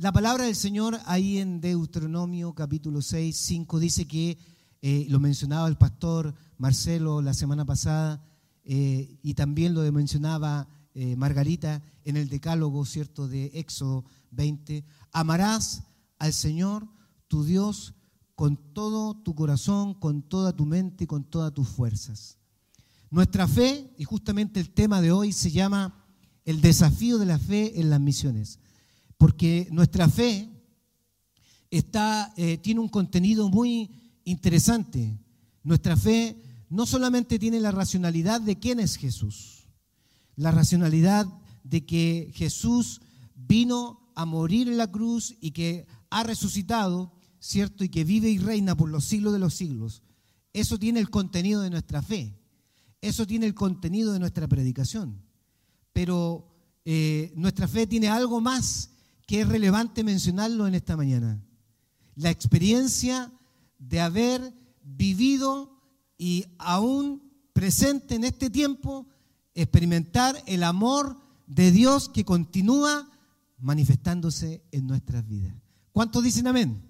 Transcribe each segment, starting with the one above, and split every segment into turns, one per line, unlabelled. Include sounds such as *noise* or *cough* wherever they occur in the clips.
La palabra del Señor ahí en Deuteronomio capítulo 6, 5 dice que, eh, lo mencionaba el pastor Marcelo la semana pasada, eh, y también lo mencionaba eh, Margarita en el decálogo, ¿cierto?, de Éxodo 20, amarás al Señor, tu Dios, con todo tu corazón, con toda tu mente y con todas tus fuerzas. Nuestra fe, y justamente el tema de hoy se llama el desafío de la fe en las misiones, porque nuestra fe eh, tiene un contenido muy interesante. Nuestra fe no solamente tiene la racionalidad de quién es Jesús, la racionalidad de que Jesús vino a morir en la cruz y que ha resucitado, ¿cierto? Y que vive y reina por los siglos de los siglos. Eso tiene el contenido de nuestra fe. Eso tiene el contenido de nuestra predicación. Pero eh, nuestra fe tiene algo más que es relevante mencionarlo en esta mañana. La experiencia de haber vivido y aún presente en este tiempo, experimentar el amor de Dios que continúa manifestándose en nuestras vidas. ¿Cuántos dicen amén?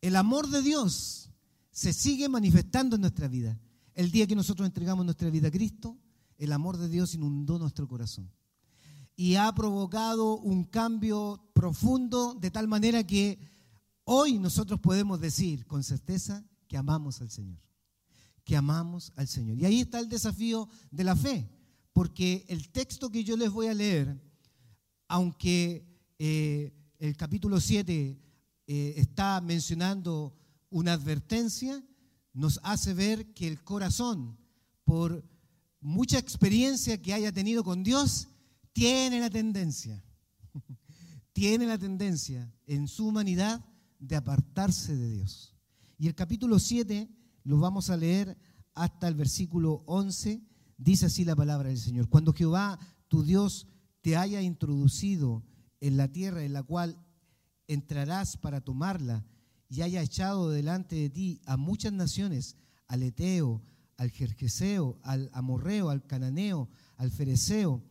El amor de Dios se sigue manifestando en nuestra vida. El día que nosotros entregamos nuestra vida a Cristo, el amor de Dios inundó nuestro corazón y ha provocado un cambio profundo de tal manera que hoy nosotros podemos decir con certeza que amamos al Señor, que amamos al Señor. Y ahí está el desafío de la fe, porque el texto que yo les voy a leer, aunque eh, el capítulo 7 eh, está mencionando una advertencia, nos hace ver que el corazón, por mucha experiencia que haya tenido con Dios, tiene la tendencia, *laughs* tiene la tendencia en su humanidad de apartarse de Dios. Y el capítulo 7 lo vamos a leer hasta el versículo 11, dice así la palabra del Señor. Cuando Jehová, tu Dios, te haya introducido en la tierra en la cual entrarás para tomarla y haya echado delante de ti a muchas naciones, al Eteo, al Jerjeseo, al Amorreo, al Cananeo, al Fereceo,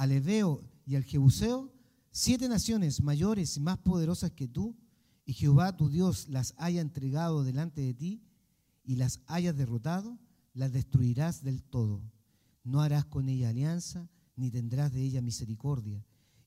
al Ebeo y al Jebuseo, siete naciones mayores y más poderosas que tú, y Jehová tu Dios las haya entregado delante de ti y las hayas derrotado, las destruirás del todo. No harás con ella alianza, ni tendrás de ella misericordia,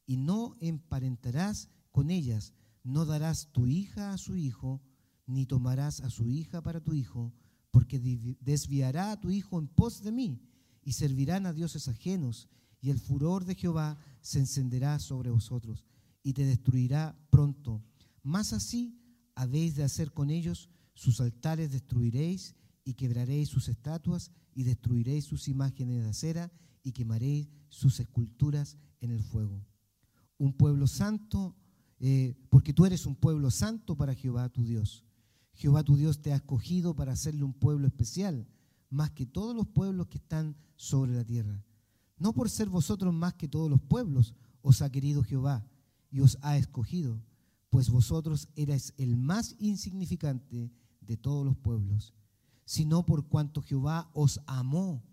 y no emparentarás con ellas, no darás tu hija a su hijo, ni tomarás a su hija para tu hijo, porque desviará a tu hijo en pos de mí, y servirán a dioses ajenos, y el furor de Jehová se encenderá sobre vosotros y te destruirá pronto. Más así habéis de hacer con ellos, sus altares destruiréis y quebraréis sus estatuas y destruiréis sus imágenes de acera y quemaréis sus esculturas en el fuego. Un pueblo santo, eh, porque tú eres un pueblo santo para Jehová tu Dios. Jehová tu Dios te ha escogido para hacerle un pueblo especial, más que todos los pueblos que están sobre la tierra no por ser vosotros más que todos los pueblos, os ha querido Jehová y os ha escogido, pues vosotros erais el más insignificante de todos los pueblos, sino por cuanto Jehová os amó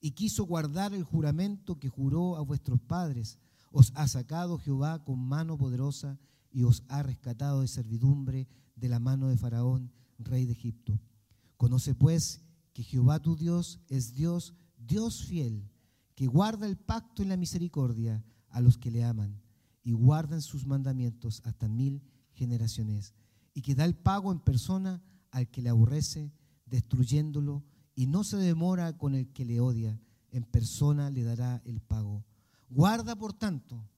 y quiso guardar el juramento que juró a vuestros padres. Os ha sacado Jehová con mano poderosa y os ha rescatado de servidumbre de la mano de Faraón, rey de Egipto. Conoce pues que Jehová tu Dios es Dios, Dios fiel que guarda el pacto y la misericordia a los que le aman y guardan sus mandamientos hasta mil generaciones, y que da el pago en persona al que le aborrece, destruyéndolo, y no se demora con el que le odia, en persona le dará el pago. Guarda, por tanto,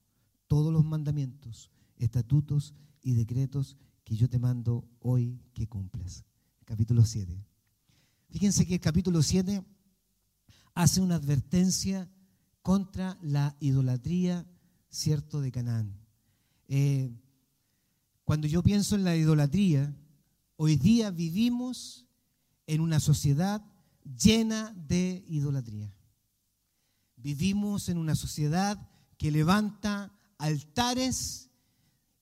todos los mandamientos, estatutos y decretos que yo te mando hoy que cumplas. Capítulo 7. Fíjense que el capítulo 7 hace una advertencia contra la idolatría, cierto, de Canaán. Eh, cuando yo pienso en la idolatría, hoy día vivimos en una sociedad llena de idolatría. Vivimos en una sociedad que levanta altares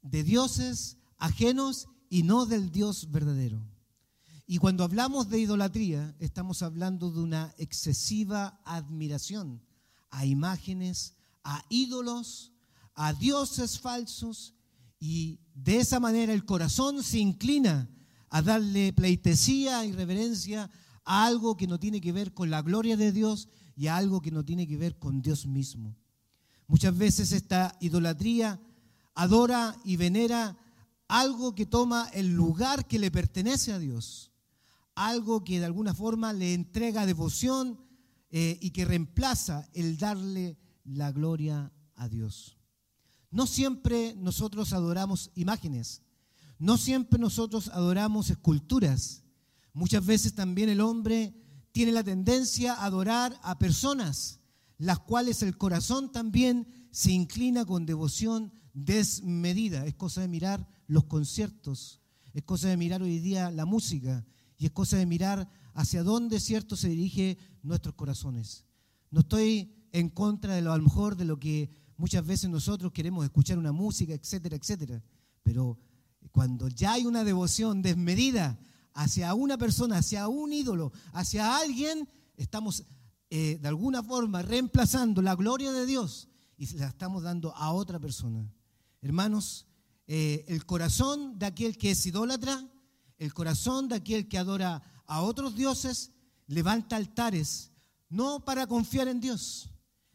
de dioses ajenos y no del Dios verdadero. Y cuando hablamos de idolatría, estamos hablando de una excesiva admiración a imágenes, a ídolos, a dioses falsos Y de esa manera el corazón se inclina a darle pleitesía y reverencia a algo que no tiene que ver con la gloria de Dios y a algo que no tiene que ver con Dios mismo. Muchas veces esta idolatría adora y venera algo que toma el lugar que le pertenece a Dios, algo que de alguna forma le entrega devoción eh, y que reemplaza el darle la gloria a Dios. No siempre nosotros adoramos imágenes, no siempre nosotros adoramos esculturas. Muchas veces también el hombre tiene la tendencia a adorar a personas, las cuales el corazón también se inclina con devoción desmedida. Es cosa de mirar los conciertos, es cosa de mirar hoy día la música y es cosa de mirar hacia dónde cierto se dirige nuestros corazones. No estoy en contra de lo a lo mejor de lo que muchas veces nosotros queremos escuchar una música, etcétera, etcétera, pero cuando ya hay una devoción desmedida hacia una persona, hacia un ídolo, hacia alguien, estamos eh, de alguna forma reemplazando la gloria de Dios y la estamos dando a otra persona. Hermanos, eh, el corazón de aquel que es idólatra, el corazón de aquel que adora a otros dioses, levanta altares, no para confiar en Dios,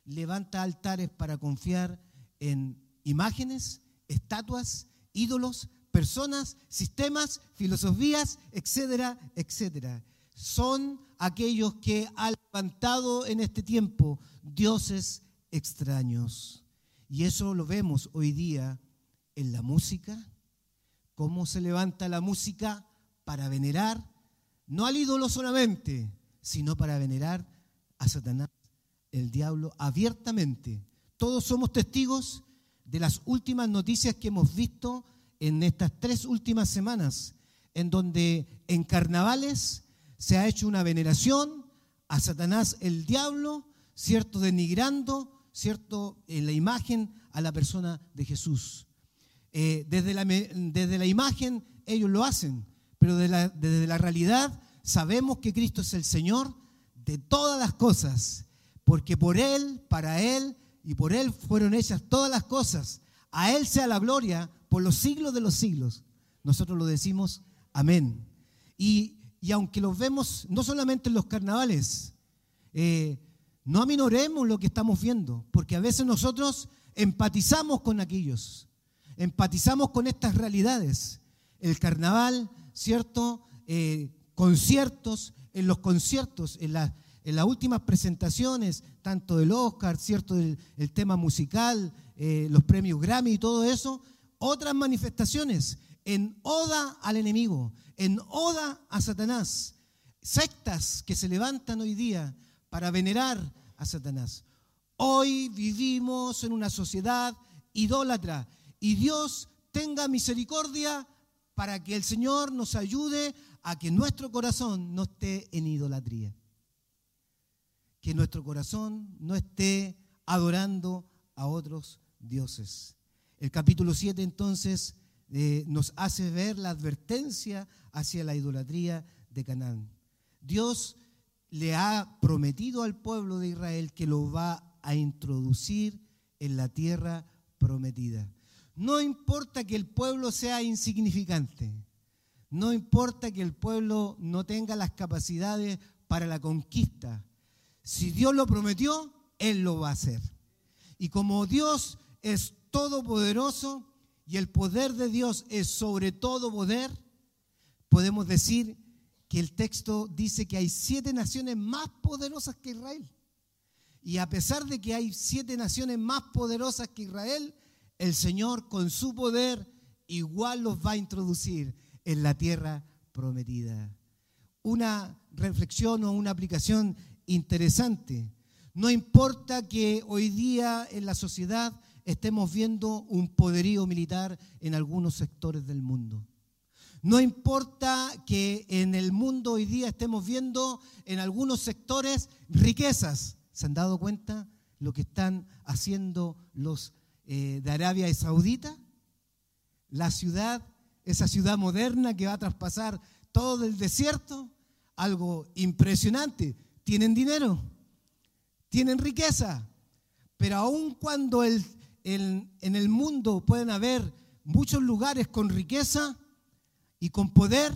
levanta altares para confiar en imágenes, estatuas, ídolos, personas, sistemas, filosofías, etcétera, etcétera. Son aquellos que han levantado en este tiempo dioses extraños. Y eso lo vemos hoy día en la música, cómo se levanta la música para venerar, no al ídolo solamente, sino para venerar a Satanás, el diablo, abiertamente. Todos somos testigos de las últimas noticias que hemos visto en estas tres últimas semanas, en donde en carnavales se ha hecho una veneración a Satanás el diablo, ¿cierto? Denigrando, ¿cierto? En la imagen a la persona de Jesús. Eh, desde, la, desde, la, imagen ellos lo hacen, pero desde la realidad sabemos que Cristo es el Señor de todas las cosas, porque por Él, para Él y por Él fueron hechas todas las cosas. A Él sea la gloria por los siglos de los siglos. Nosotros lo decimos, amén. Y, aunque los vemos no solamente en los carnavales, eh, no aminoremos lo que estamos viendo, porque a veces nosotros empatizamos con aquellos, empatizamos con estas realidades. El carnaval, ¿cierto? Eh, conciertos, en los conciertos, en, en, las últimas presentaciones, tanto del Oscar, ¿cierto? El, tema musical, eh, los premios Grammy y todo eso, otras manifestaciones en oda al enemigo, en oda a Satanás. Sectas que se levantan hoy día para venerar a Satanás. Hoy vivimos en una sociedad idólatra y Dios tenga misericordia para que el Señor nos ayude a que nuestro corazón no esté en idolatría. Que nuestro corazón no esté adorando a otros dioses. El capítulo 7 entonces eh, nos hace ver la advertencia hacia la idolatría de Canaán. Dios le ha prometido al pueblo de Israel que lo va a introducir en la tierra prometida. No importa que el pueblo sea insignificante, no importa que el pueblo no tenga las capacidades para la conquista. Si Dios lo prometió, Él lo va a hacer. Y como Dios es todopoderoso y el poder de Dios es sobre todo poder, podemos decir que el texto dice que hay siete naciones más poderosas que Israel. Y a pesar de que hay siete naciones más poderosas que Israel, el Señor con su poder igual los va a introducir en la tierra prometida. Una reflexión o una aplicación interesante. No importa que hoy día en la sociedad estemos viendo un poderío militar en algunos sectores del mundo. No importa que en el mundo hoy día estemos viendo en algunos sectores riquezas. ¿Se han dado cuenta lo que están haciendo los eh, de Arabia Saudita? La ciudad, esa ciudad moderna que va a traspasar todo el desierto, algo impresionante. Tienen dinero, tienen riqueza, pero aun cuando el, en, el mundo pueden haber muchos lugares con riqueza y con poder,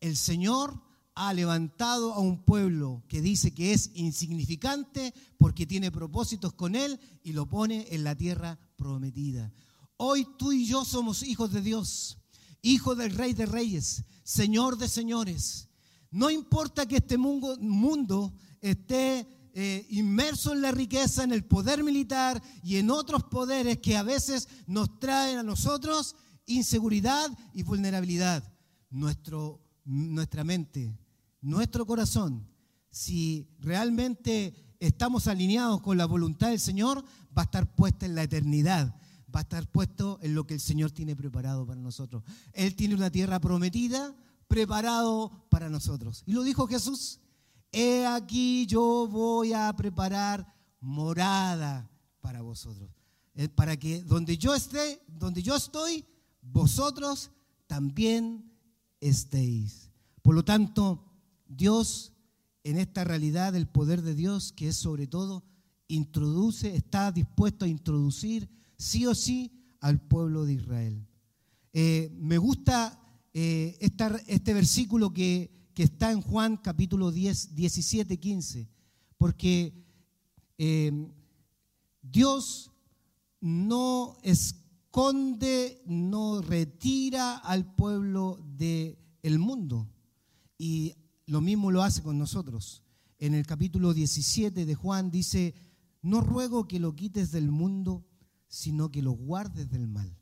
el Señor ha levantado a un pueblo que dice que es insignificante porque tiene propósitos con Él y lo pone en la tierra prometida. Hoy tú y yo somos hijos de Dios, hijos del Rey de Reyes, Señor de Señores. No importa que este mundo, esté eh, inmerso en la riqueza, en el poder militar y en otros poderes que a veces nos traen a nosotros inseguridad y vulnerabilidad. Nuestra mente, nuestro corazón, si realmente estamos alineados con la voluntad del Señor, va a estar puesta en la eternidad, va a estar puesto en lo que el Señor tiene preparado para nosotros. Él tiene una tierra prometida, preparado para nosotros. Y lo dijo Jesús, he aquí yo voy a preparar morada para vosotros. Eh, para que donde yo esté, donde yo estoy, vosotros también estéis. Por lo tanto, Dios, en esta realidad del poder de Dios, que es sobre todo, introduce, está dispuesto a introducir sí o sí al pueblo de Israel. Eh, me gusta eh, este versículo que, que, está en Juan capítulo 10, 17, 15, porque eh, Dios no esconde, no retira al pueblo del el mundo. Y lo mismo lo hace con nosotros. En el capítulo 17 de Juan dice, no ruego que lo quites del mundo, sino que lo guardes del mal.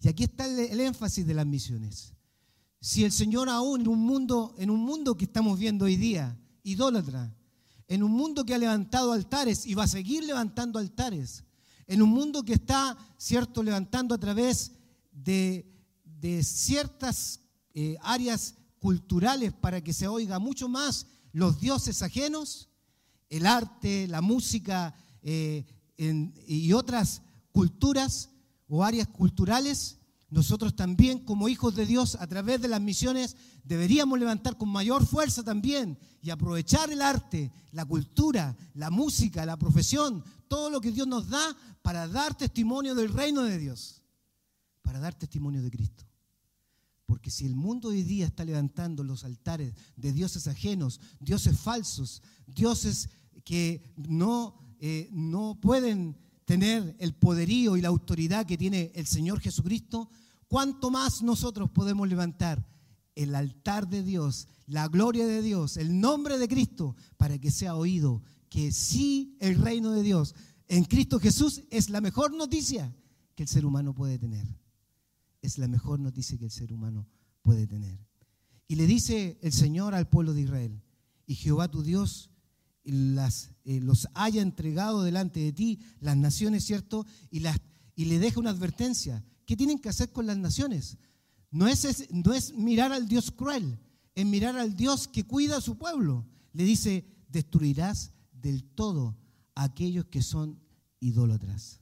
Y aquí está el, énfasis de las misiones. Si el Señor aún en un mundo, en un mundo que estamos viendo hoy día, idólatra, en un mundo que ha levantado altares y va a seguir levantando altares, en un mundo que está, cierto, levantando a través de, ciertas eh, áreas culturales para que se oiga mucho más los dioses ajenos, el arte, la música eh, y otras culturas o áreas culturales, nosotros también como hijos de Dios a través de las misiones deberíamos levantar con mayor fuerza también y aprovechar el arte, la cultura, la música, la profesión, todo lo que Dios nos da para dar testimonio del reino de Dios, para dar testimonio de Cristo. Porque si el mundo hoy día está levantando los altares de dioses ajenos, dioses falsos, dioses que no, eh, no pueden tener el poderío y la autoridad que tiene el Señor Jesucristo, ¿cuánto más nosotros podemos levantar el altar de Dios, la gloria de Dios, el nombre de Cristo, para que sea oído que sí el reino de Dios en Cristo Jesús es la mejor noticia que el ser humano puede tener es la mejor noticia que el ser humano puede tener. Y le dice el Señor al pueblo de Israel, y Jehová tu Dios las, eh, los haya entregado delante de ti las naciones, ¿cierto? Y, las, y le deja una advertencia. ¿Qué tienen que hacer con las naciones? No es, no es mirar al Dios cruel, es mirar al Dios que cuida a su pueblo. Le dice, destruirás del todo a aquellos que son idólatras.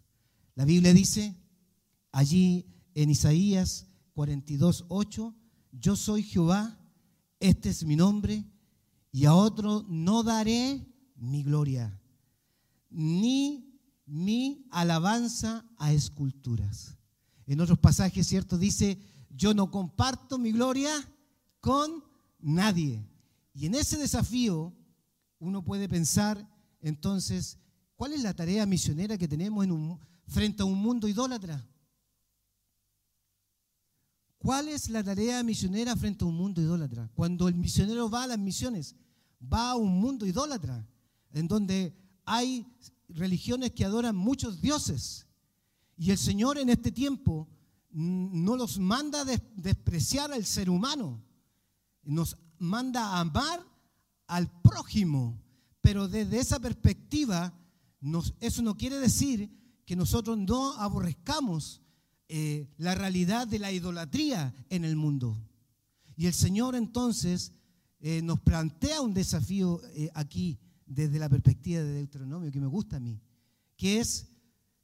La Biblia dice, allí en Isaías 42, 8, yo soy Jehová, este es mi nombre, y a otro no daré mi gloria, ni mi alabanza a esculturas. En otros pasajes, ¿cierto? Dice, yo no comparto mi gloria con nadie. Y en ese desafío uno puede pensar, entonces, ¿cuál es la tarea misionera que tenemos en un, frente a un mundo idólatra? ¿Cuál es la tarea misionera frente a un mundo idólatra? Cuando el misionero va a las misiones, va a un mundo idólatra, en donde hay religiones que adoran muchos dioses. Y el Señor en este tiempo no los manda a despreciar al ser humano, nos manda a amar al prójimo. Pero desde esa perspectiva, eso no quiere decir que nosotros no aborrezcamos eh, la realidad de la idolatría en el mundo. Y el Señor entonces eh, nos plantea un desafío eh, aquí desde la perspectiva de Deuteronomio que me gusta a mí, que es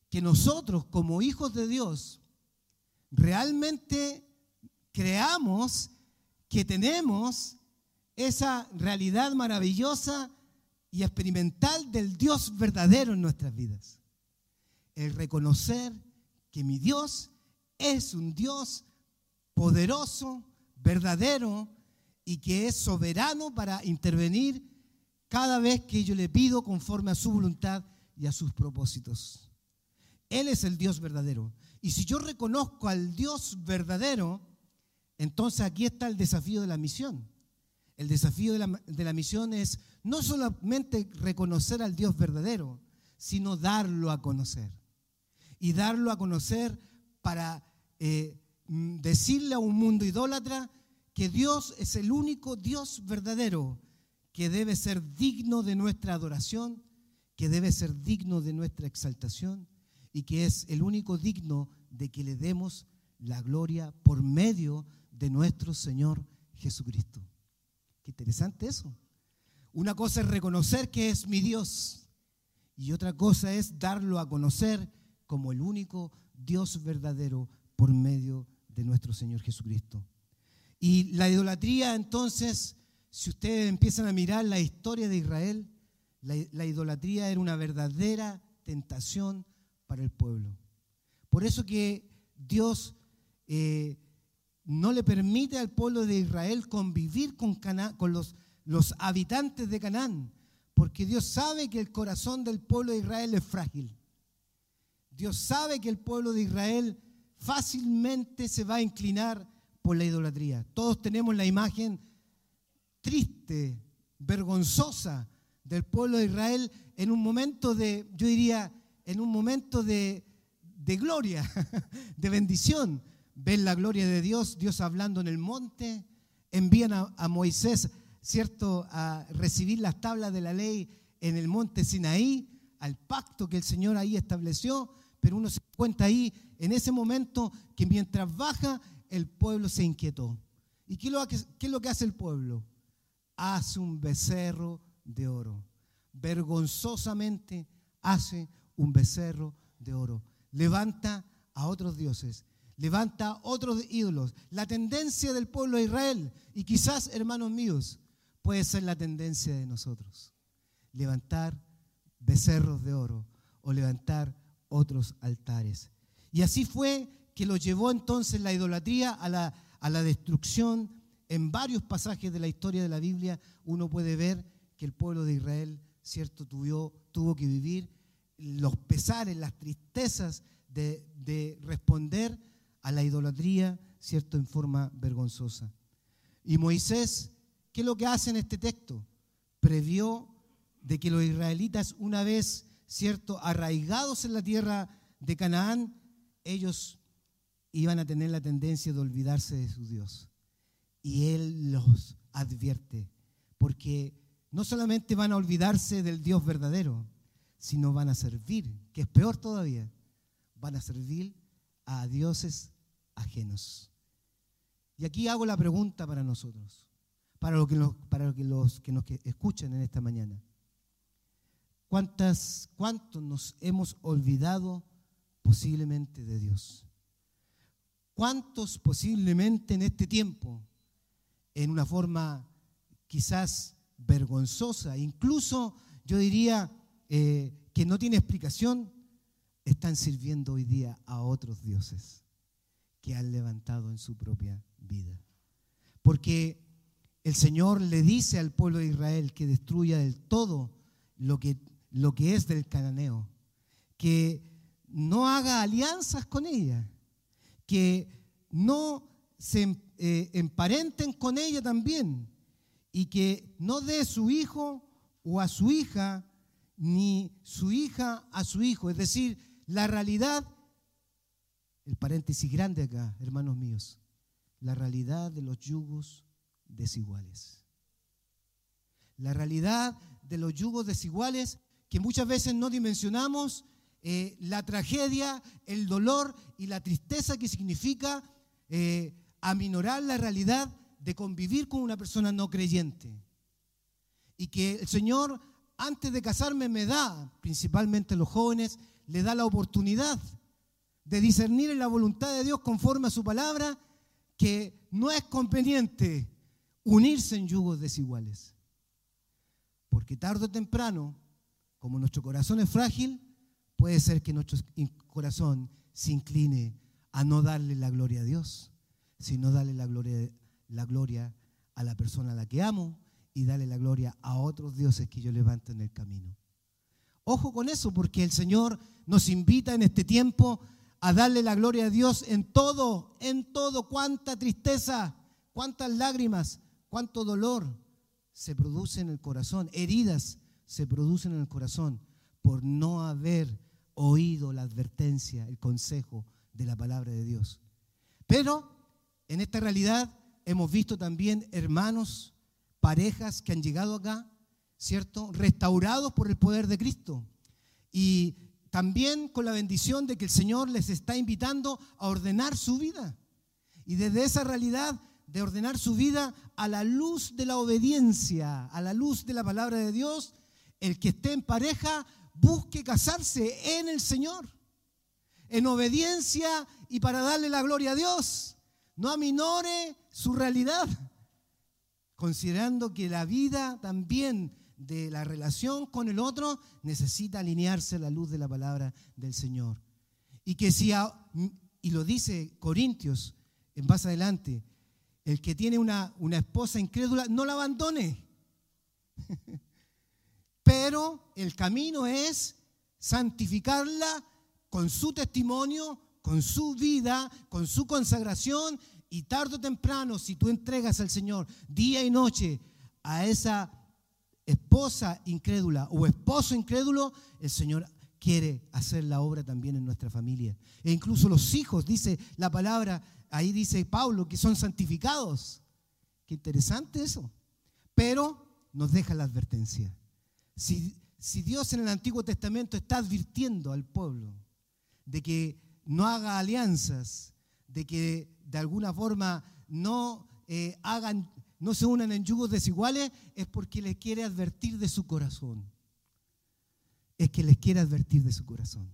que nosotros como hijos de Dios realmente creamos que tenemos esa realidad maravillosa y experimental del Dios verdadero en nuestras vidas. El reconocer que mi Dios es un Dios poderoso, verdadero y que es soberano para intervenir cada vez que yo le pido conforme a su voluntad y a sus propósitos. Él es el Dios verdadero. Y si yo reconozco al Dios verdadero, entonces aquí está el desafío de la misión. El desafío de la, de la, misión es no solamente reconocer al Dios verdadero, sino darlo a conocer. Y darlo a conocer para eh, mm, decirle a un mundo idólatra que Dios es el único Dios verdadero que debe ser digno de nuestra adoración, que debe ser digno de nuestra exaltación y que es el único digno de que le demos la gloria por medio de nuestro Señor Jesucristo. Qué interesante eso. Una cosa es reconocer que es mi Dios y otra cosa es darlo a conocer como el único Dios verdadero por medio de nuestro Señor Jesucristo. Y la idolatría entonces, si ustedes empiezan a mirar la historia de Israel, la, idolatría era una verdadera tentación para el pueblo. Por eso que Dios eh, no le permite al pueblo de Israel convivir con, con los, los habitantes de Canaán, porque Dios sabe que el corazón del pueblo de Israel es frágil. Dios sabe que el pueblo de Israel fácilmente se va a inclinar por la idolatría. Todos tenemos la imagen triste, vergonzosa del pueblo de Israel en un momento de, yo diría, en un momento de, de gloria, *laughs* de bendición. Ven la gloria de Dios, Dios hablando en el monte, envían a, a Moisés, ¿cierto?, a recibir las tablas de la ley en el monte Sinaí, al pacto que el Señor ahí estableció, pero uno se cuenta ahí en ese momento que mientras baja, el pueblo se inquietó. ¿Y qué es lo que hace el pueblo? Hace un becerro de oro. Vergonzosamente hace un becerro de oro. Levanta a otros dioses, levanta otros ídolos. La tendencia del pueblo de Israel, y quizás, hermanos míos, puede ser la tendencia de nosotros. Levantar becerros de oro o levantar otros altares. Y así fue que lo llevó entonces la idolatría a la, a la destrucción. En varios pasajes de la historia de la Biblia uno puede ver que el pueblo de Israel, cierto, tuvo, tuvo que vivir los pesares, las tristezas de, de responder a la idolatría, cierto, en forma vergonzosa. Y Moisés, ¿qué es lo que hace en este texto? Previó de que los israelitas una vez ¿cierto?, arraigados en la tierra de Canaán, ellos iban a tener la tendencia de olvidarse de su Dios. Y Él los advierte, porque no solamente van a olvidarse del Dios verdadero, sino van a servir, que es peor todavía, van a servir a dioses ajenos. Y aquí hago la pregunta para nosotros, para, lo que para los que nos escuchan en esta mañana. ¿Cuántas, ¿Cuántos nos hemos olvidado posiblemente de Dios? ¿Cuántos posiblemente en este tiempo, en una forma quizás vergonzosa, incluso yo diría eh, que no tiene explicación, están sirviendo hoy día a otros dioses que han levantado en su propia vida? Porque el Señor le dice al pueblo de Israel que destruya del todo lo que lo que es del cananeo, que no haga alianzas con ella, que no se eh, emparenten con ella también y que no dé su hijo o a su hija ni su hija a su hijo. Es decir, la realidad, el paréntesis grande acá, hermanos míos, la realidad de los yugos desiguales. La realidad de los yugos desiguales que muchas veces no dimensionamos eh, la tragedia, el dolor y la tristeza que significa eh, aminorar la realidad de convivir con una persona no creyente. Y que el Señor, antes de casarme, me da, principalmente los jóvenes, le da la oportunidad de discernir en la voluntad de Dios conforme a su palabra que no es conveniente unirse en yugos desiguales. Porque tarde o temprano como nuestro corazón es frágil, puede ser que nuestro corazón se incline a no darle la gloria a Dios, sino darle la gloria, la gloria a la persona a la que amo y darle la gloria a otros dioses que yo levanto en el camino. Ojo con eso, porque el Señor nos invita en este tiempo a darle la gloria a Dios en todo, en todo, cuánta tristeza, cuántas lágrimas, cuánto dolor se produce en el corazón, heridas se producen en el corazón por no haber oído la advertencia, el consejo de la palabra de Dios. Pero en esta realidad hemos visto también hermanos, parejas que han llegado acá, ¿cierto? Restaurados por el poder de Cristo. Y también con la bendición de que el Señor les está invitando a ordenar su vida. Y desde esa realidad de ordenar su vida a la luz de la obediencia, a la luz de la palabra de Dios, el que esté en pareja busque casarse en el Señor, en obediencia y para darle la gloria a Dios. No aminore su realidad, considerando que la vida también de la relación con el otro necesita alinearse a la luz de la palabra del Señor. Y que si, y lo dice Corintios en más adelante, el que tiene una, una esposa incrédula, no la abandone. *laughs* Pero el camino es santificarla con su testimonio, con su vida, con su consagración y tarde o temprano, si tú entregas al Señor día y noche a esa esposa incrédula o esposo incrédulo, el Señor quiere hacer la obra también en nuestra familia. E incluso los hijos, dice la palabra, ahí dice Pablo, que son santificados. Qué interesante eso. Pero nos deja la advertencia. Si, Dios en el Antiguo Testamento está advirtiendo al pueblo de que no haga alianzas, de que de alguna forma no eh, hagan, no se unan en yugos desiguales, es porque les quiere advertir de su corazón. Es que les quiere advertir de su corazón.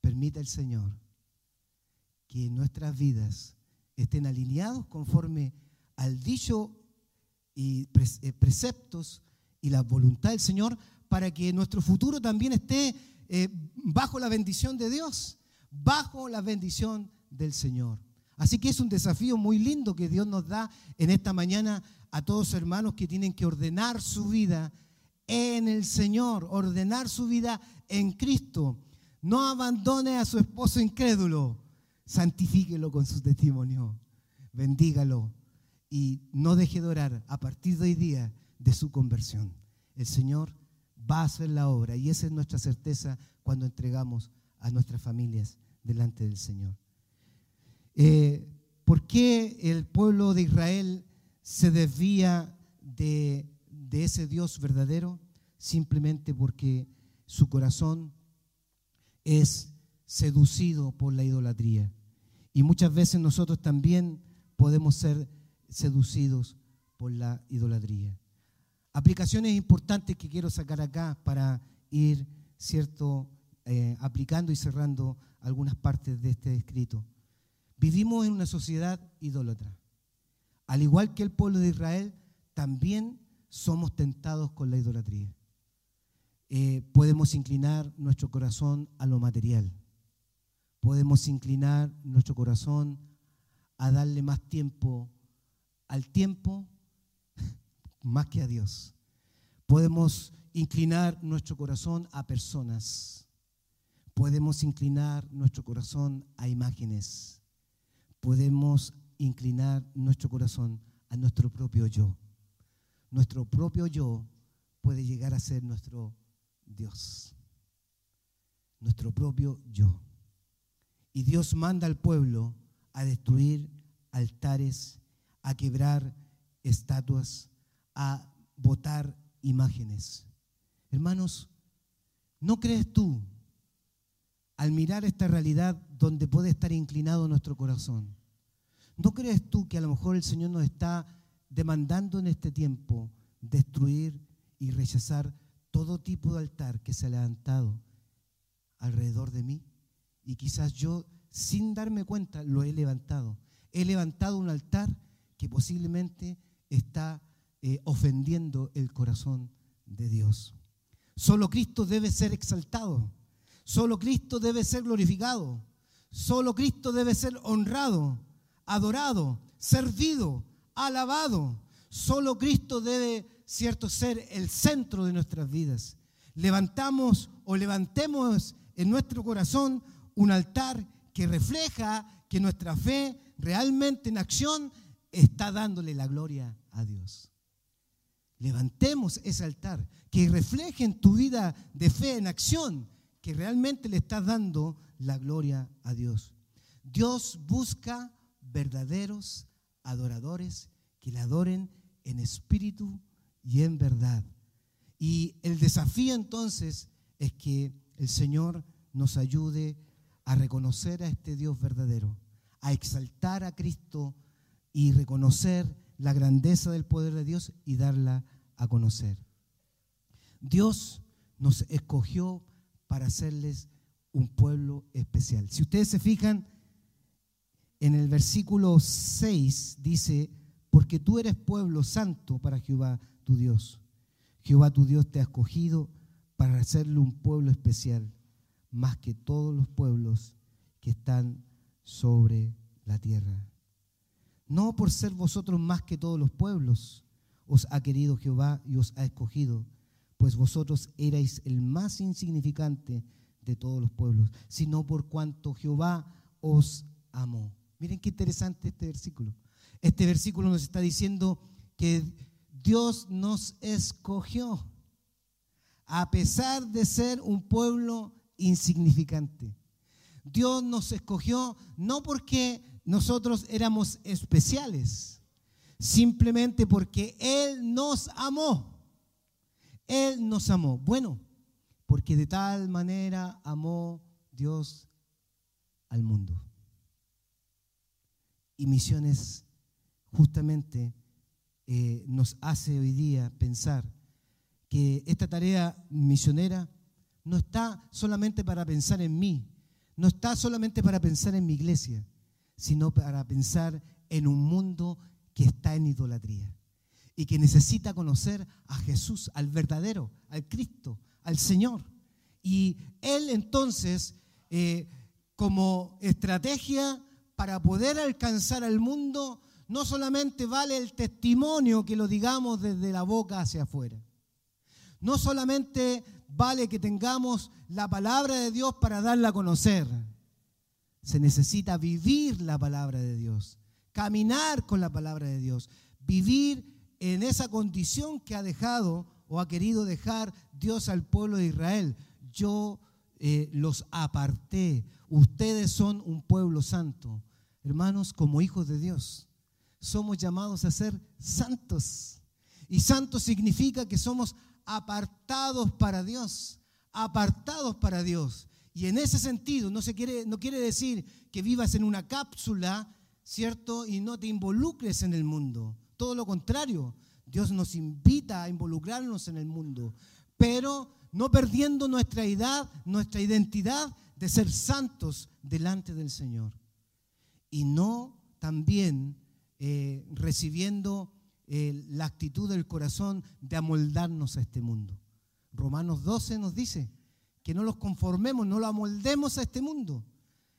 Permita el Señor que nuestras vidas estén alineados conforme al dicho y eh, preceptos y la voluntad del Señor para que nuestro futuro también esté eh, bajo la bendición de Dios, bajo la bendición del Señor. Así que es un desafío muy lindo que Dios nos da en esta mañana a todos hermanos que tienen que ordenar su vida en el Señor, ordenar su vida en Cristo. No abandone a su esposo incrédulo, santifíquelo con su testimonio, bendígalo y no deje de orar a partir de hoy día de su conversión. El Señor va a hacer la obra y esa es nuestra certeza cuando entregamos a nuestras familias delante del Señor. Eh, ¿Por qué el pueblo de Israel se desvía de, de ese Dios verdadero? Simplemente porque su corazón es seducido por la idolatría. Y muchas veces nosotros también podemos ser seducidos por la idolatría. Aplicaciones importantes que quiero sacar acá para ir, ¿cierto?, eh, aplicando y cerrando algunas partes de este escrito. Vivimos en una sociedad idólatra. Al igual que el pueblo de Israel, también somos tentados con la idolatría. Eh, podemos inclinar nuestro corazón a lo material. Podemos inclinar nuestro corazón a darle más tiempo al tiempo más que a Dios. Podemos inclinar nuestro corazón a personas. Podemos inclinar nuestro corazón a imágenes. Podemos inclinar nuestro corazón a nuestro propio yo. Nuestro propio yo puede llegar a ser nuestro Dios. Nuestro propio yo. Y Dios manda al pueblo a destruir altares, a quebrar estatuas, a votar imágenes. Hermanos, ¿no crees tú, al mirar esta realidad donde puede estar inclinado nuestro corazón, ¿no crees tú que a lo mejor el Señor nos está demandando en este tiempo destruir y rechazar todo tipo de altar que se ha levantado alrededor de mí? Y quizás yo, sin darme cuenta, lo he levantado. He levantado un altar que posiblemente está eh, ofendiendo el corazón de Dios. Solo Cristo debe ser exaltado. Solo Cristo debe ser glorificado. Solo Cristo debe ser honrado, adorado, servido, alabado. Solo Cristo debe, cierto, ser el centro de nuestras vidas. Levantamos o levantemos en nuestro corazón un altar que refleja que nuestra fe realmente en acción está dándole la gloria a Dios. Levantemos ese altar que refleje en tu vida de fe en acción que realmente le estás dando la gloria a Dios. Dios busca verdaderos adoradores que le adoren en espíritu y en verdad. Y el desafío entonces es que el Señor nos ayude a reconocer a este Dios verdadero, a exaltar a Cristo y reconocer la grandeza del poder de Dios y darla a conocer. Dios nos escogió para hacerles un pueblo especial. Si ustedes se fijan, en el versículo 6 dice, porque tú eres pueblo santo para Jehová tu Dios. Jehová tu Dios te ha escogido para hacerle un pueblo especial, más que todos los pueblos que están sobre la tierra. No por ser vosotros más que todos los pueblos, os ha querido Jehová y os ha escogido, pues vosotros erais el más insignificante de todos los pueblos, sino por cuanto Jehová os amó. Miren qué interesante este versículo. Este versículo nos está diciendo que Dios nos escogió a pesar de ser un pueblo insignificante. Dios nos escogió no porque nosotros éramos especiales, simplemente porque Él nos amó. Él nos amó. Bueno, porque de tal manera amó Dios al mundo. Y misiones justamente eh, nos hace hoy día pensar que esta tarea misionera no está solamente para pensar en mí, no está solamente para pensar en mi iglesia, sino para pensar en un mundo que está en idolatría y que necesita conocer a Jesús, al verdadero, al Cristo, al Señor. Y Él entonces, eh, como estrategia para poder alcanzar al mundo, no solamente vale el testimonio que lo digamos desde la boca hacia afuera. No solamente vale que tengamos la palabra de Dios para darla a conocer. Se necesita vivir la palabra de Dios, caminar con la palabra de Dios, vivir en esa condición que ha dejado o ha querido dejar Dios al pueblo de Israel. Yo eh, los aparté. Ustedes son un pueblo santo. Hermanos, como hijos de Dios, somos llamados a ser santos. Y santo significa que somos apartados para Dios, apartados para Dios. Y en ese sentido no, se quiere, no quiere decir que vivas en una cápsula, ¿cierto? Y no te involucres en el mundo. Todo lo contrario, Dios nos invita a involucrarnos en el mundo, pero no perdiendo nuestra edad, nuestra identidad de ser santos delante del Señor y no también eh, recibiendo eh, la actitud del corazón de amoldarnos a este mundo. Romanos 12 nos dice que no los conformemos, no lo amoldemos a este mundo,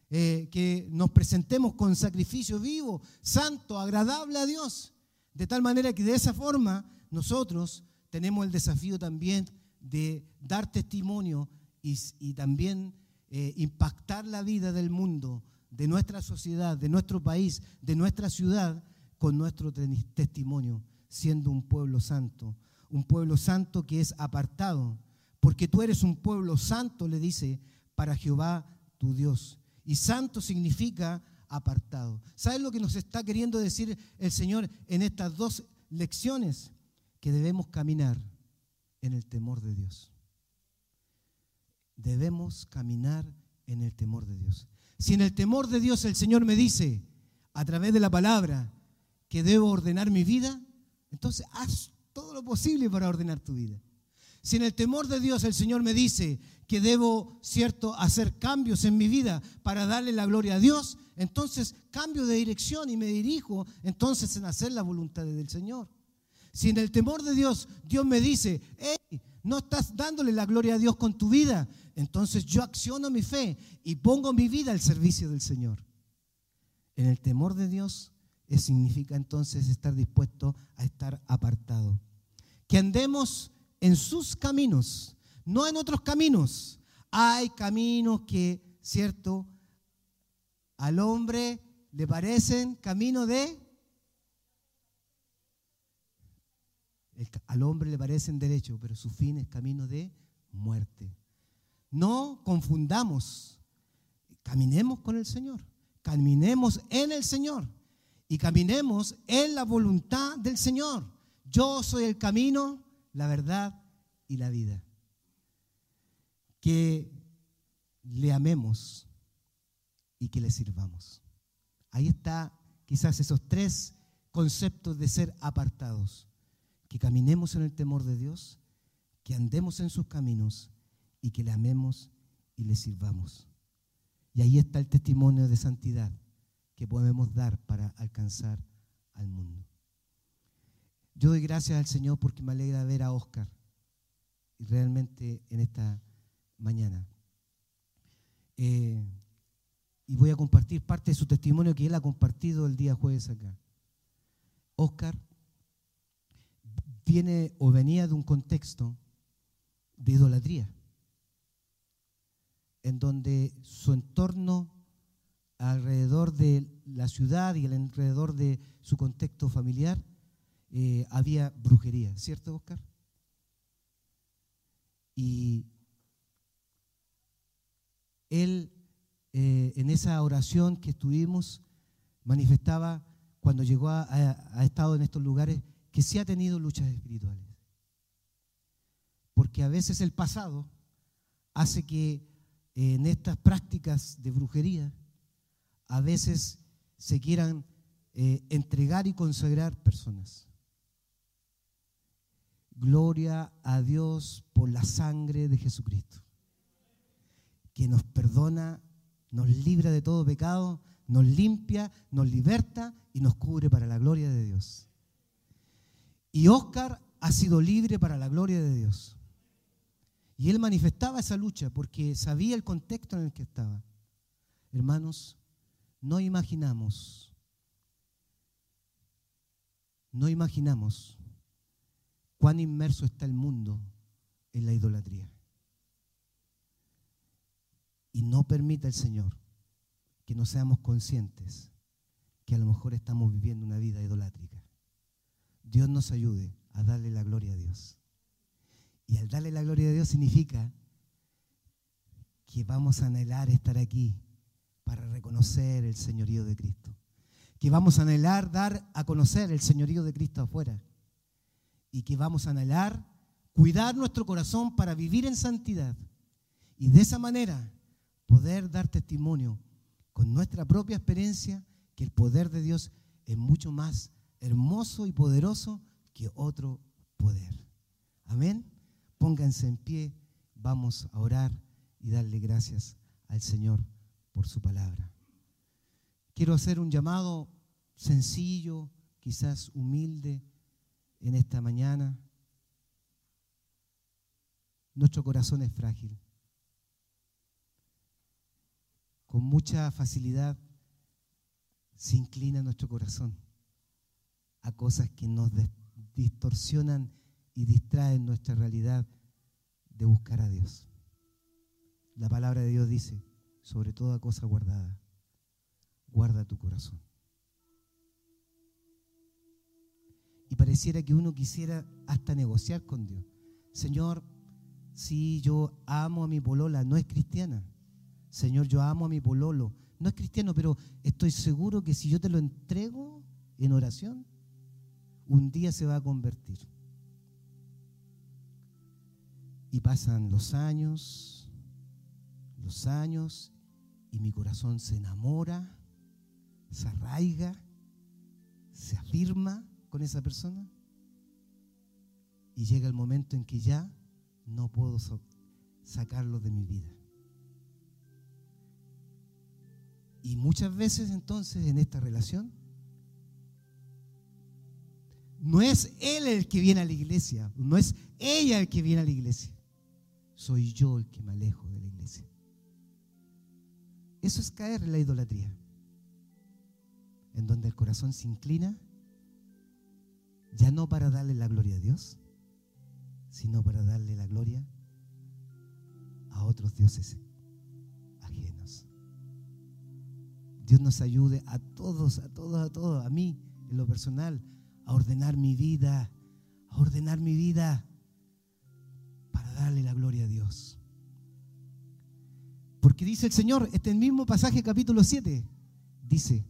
eh, que nos presentemos con sacrificio vivo, santo, agradable a Dios, de tal manera que de esa forma nosotros tenemos el desafío también de dar testimonio y, también impactar la vida del mundo de nuestra sociedad, de nuestro país, de nuestra ciudad, con nuestro testimonio, siendo un pueblo santo, un pueblo santo que es apartado, porque tú eres un pueblo santo, le dice, para Jehová tu Dios. Y santo significa apartado. ¿Sabes lo que nos está queriendo decir el Señor en estas dos lecciones? Que debemos caminar en el temor de Dios. Debemos caminar en el temor de Dios. Si en el temor de Dios el Señor me dice, a través de la palabra, que debo ordenar mi vida, entonces haz todo lo posible para ordenar tu vida. Si en el temor de Dios el Señor me dice que debo, cierto, hacer cambios en mi vida para darle la gloria a Dios, entonces cambio de dirección y me dirijo entonces en hacer la voluntad del Señor. Si en el temor de Dios Dios me dice, hey, no estás dándole la gloria a Dios con tu vida. Entonces yo acciono mi fe y pongo mi vida al servicio del Señor. En el temor de Dios significa entonces estar dispuesto a estar apartado. Que andemos en sus caminos, no en otros caminos. Hay caminos que, cierto, al hombre le parecen camino de... al hombre le parecen derecho, pero su fin es camino de muerte. No confundamos. Caminemos con el Señor. Caminemos en el Señor. Y caminemos en la voluntad del Señor. Yo soy el camino, la verdad y la vida. Que le amemos y que le sirvamos. Ahí está quizás esos tres conceptos de ser apartados. Que caminemos en el temor de Dios, que andemos en sus caminos y que le amemos y le sirvamos. Y ahí está el testimonio de santidad que podemos dar para alcanzar al mundo. Yo doy gracias al Señor porque me alegra ver a Oscar y realmente en esta mañana. Eh, y voy a compartir parte de su testimonio que él ha compartido el día jueves acá. Oscar viene o venía de un contexto de idolatría, en donde su entorno alrededor de la ciudad y alrededor de su contexto familiar eh, había brujería, ¿cierto, Oscar? Y él eh, en esa oración que estuvimos, manifestaba cuando llegó a, estado en estos lugares que sí ha tenido luchas espirituales. Porque a veces el pasado hace que en estas prácticas de brujería, a veces se quieran eh, entregar y consagrar personas. Gloria a Dios por la sangre de Jesucristo, que nos perdona nos libra de todo pecado, nos limpia, nos liberta y nos cubre para la gloria de Dios. Y Oscar ha sido libre para la gloria de Dios. Y él manifestaba esa lucha porque sabía el contexto en el que estaba. Hermanos, no imaginamos, no imaginamos cuán inmerso está el mundo en la idolatría. Y no permita el Señor que no seamos conscientes que a lo mejor estamos viviendo una vida idolátrica. Dios nos ayude a darle la gloria a Dios. Y al darle la gloria a Dios significa que vamos a anhelar estar aquí para reconocer el señorío de Cristo. Que vamos a anhelar dar a conocer el señorío de Cristo afuera. Y que vamos a anhelar cuidar nuestro corazón para vivir en santidad. Y de esa manera poder dar testimonio con nuestra propia experiencia que el poder de Dios es mucho más hermoso y poderoso que otro poder. Amén. Pónganse en pie, vamos a orar y darle gracias al Señor por su palabra. Quiero hacer un llamado sencillo, quizás humilde en esta mañana. Nuestro corazón es frágil. con mucha facilidad se inclina nuestro corazón a cosas que nos distorsionan y distraen nuestra realidad de buscar a Dios. La palabra de Dios dice, sobre toda cosa guardada, guarda tu corazón. Y pareciera que uno quisiera hasta negociar con Dios. Señor, si yo amo a mi polola, no es cristiana. Señor, yo amo a mi pololo. No es cristiano, pero estoy seguro que si yo te lo entrego en oración, un día se va a convertir. Y pasan los años, los años, y mi corazón se enamora, se arraiga, se afirma con esa persona. Y llega el momento en que ya no puedo sacarlo de mi vida. Y muchas veces entonces en esta relación no es él el que viene a la iglesia, no es ella el que viene a la iglesia, soy yo el que me alejo de la iglesia. Eso es caer en la idolatría, en donde el corazón se inclina, ya no para darle la gloria a Dios, sino para darle la gloria a otros dioses ajenos. Dios nos ayude a todos, a todos, a todos, a mí en lo personal, a ordenar mi vida, a ordenar mi vida para darle la gloria a Dios. Porque dice el Señor, este mismo pasaje capítulo 7, dice,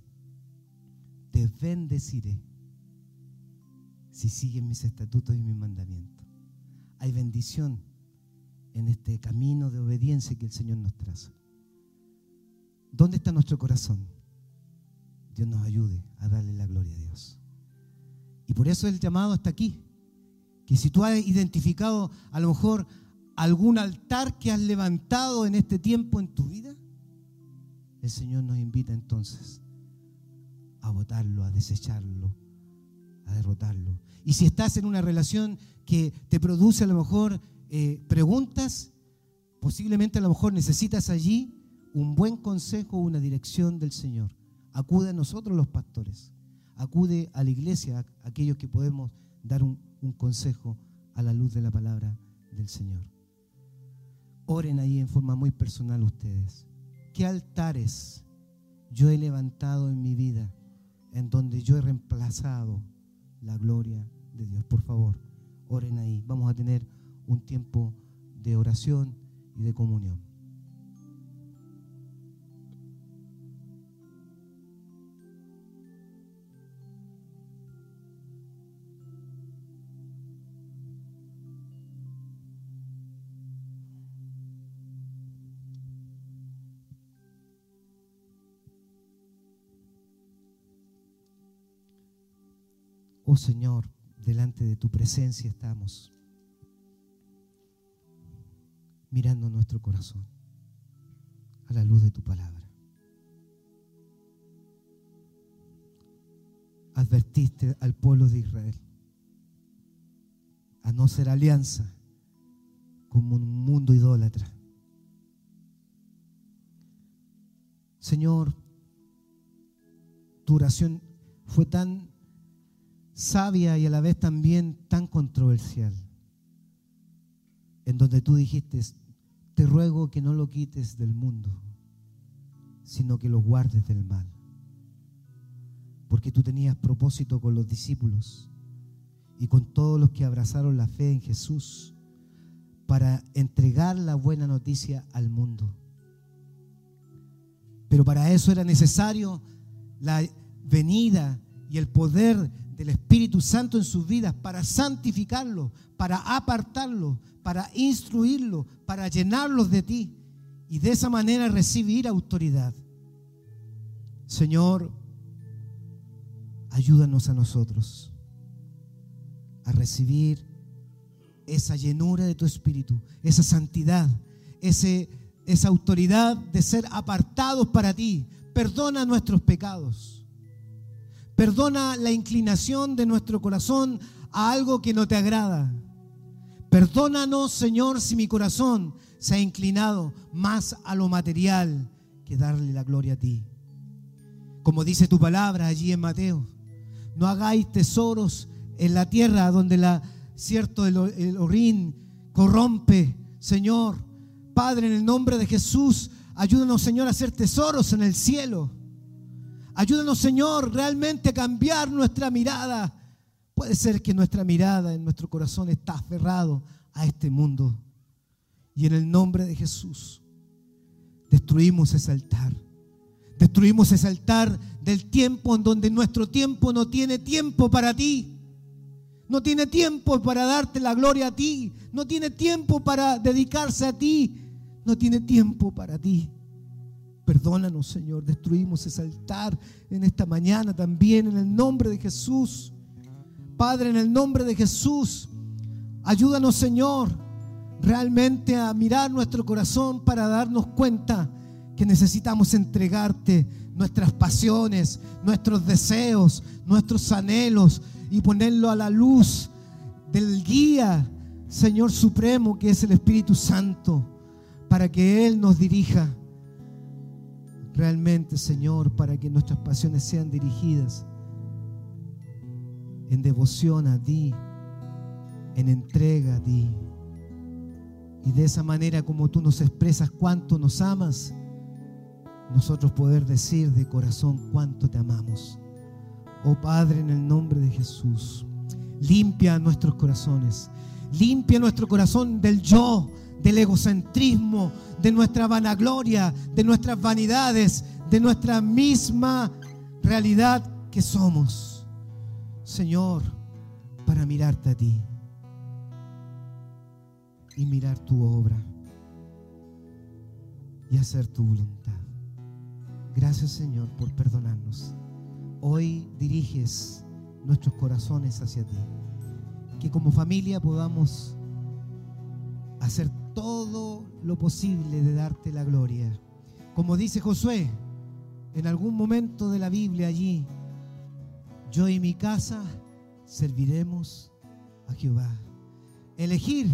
te bendeciré si siguen mis estatutos y mis mandamientos. Hay bendición en este camino de obediencia que el Señor nos traza. ¿Dónde está nuestro corazón? Dios nos ayude a darle la gloria a Dios. Y por eso el llamado está aquí. Que si tú has identificado a lo mejor algún altar que has levantado en este tiempo en tu vida, el Señor nos invita entonces a botarlo, a desecharlo, derrotarlo. Y si estás en una relación que te produce a lo mejor eh, preguntas, posiblemente a lo mejor necesitas allí un buen consejo, una dirección del Señor. Acude a nosotros los pastores, acude a la iglesia, aquellos que podemos dar un, un consejo a la luz de la palabra del Señor. Oren ahí en forma muy personal ustedes. ¿Qué altares yo he levantado en mi vida en donde yo he reemplazado la gloria de Dios? Por favor, oren ahí. Vamos a tener un tiempo de oración y de comunión. Oh Señor, delante de tu presencia estamos mirando nuestro corazón a la luz de tu palabra. Advertiste al pueblo de Israel a no ser alianza con un mundo idólatra. Señor, tu oración fue tan sabia y a la vez también tan controversial en donde tú dijiste, te ruego que no lo quites del mundo, sino que lo guardes del mal. Porque tú tenías propósito con los discípulos y con todos los que abrazaron la fe en Jesús para entregar la buena noticia al mundo. Pero para eso era necesario la venida y el poder del Espíritu Santo en sus vidas para santificarlo, para apartarlo, para instruirlo, para llenarlos de ti y de esa manera recibir autoridad. Señor, ayúdanos a nosotros a recibir esa llenura de tu Espíritu, esa santidad, ese, esa autoridad de ser apartados para ti. Perdona nuestros pecados Perdona la inclinación de nuestro corazón a algo que no te agrada. Perdónanos, Señor, si mi corazón se ha inclinado más a lo material que darle la gloria a ti. Como dice tu palabra allí en Mateo, no hagáis tesoros en la tierra donde la cierto el, el orín corrompe, Señor. Padre, en el nombre de Jesús, ayúdanos, Señor, a hacer tesoros en el cielo Ayúdanos, Señor, realmente a cambiar nuestra mirada. Puede ser que nuestra mirada en nuestro corazón está aferrado a este mundo. Y en el nombre de Jesús, destruimos ese altar. Destruimos ese altar del tiempo en donde nuestro tiempo no tiene tiempo para ti. No tiene tiempo para darte la gloria a ti. No tiene tiempo para dedicarse a ti. No tiene tiempo para ti. Perdónanos, Señor. Destruimos ese altar en esta mañana también en el nombre de Jesús. Padre, en el nombre de Jesús, ayúdanos, Señor, realmente a mirar nuestro corazón para darnos cuenta que necesitamos entregarte nuestras pasiones, nuestros deseos, nuestros anhelos y ponerlo a la luz del guía, Señor Supremo, que es el Espíritu Santo, para que Él nos dirija realmente, Señor, para que nuestras pasiones sean dirigidas en devoción a ti, en entrega a ti. Y de esa manera como tú nos expresas cuánto nos amas, nosotros poder decir de corazón cuánto te amamos. Oh Padre, en el nombre de Jesús, limpia nuestros corazones, limpia nuestro corazón del yo, del egocentrismo, de nuestra vanagloria, de nuestras vanidades, de nuestra misma realidad que somos. Señor, para mirarte a ti y mirar tu obra y hacer tu voluntad. Gracias Señor por perdonarnos. Hoy diriges nuestros corazones hacia ti. Que como familia podamos hacer todo lo posible de darte la gloria. Como dice Josué, en algún momento de la Biblia allí, yo y mi casa serviremos a Jehová. Elegir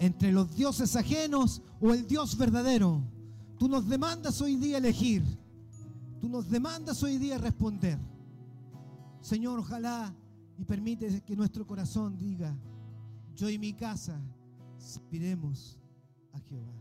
entre los dioses ajenos o el Dios verdadero. Tú nos demandas hoy día elegir. Tú nos demandas hoy día responder. Señor, ojalá y permite que nuestro corazón diga, yo y mi casa serviremos a Jehová.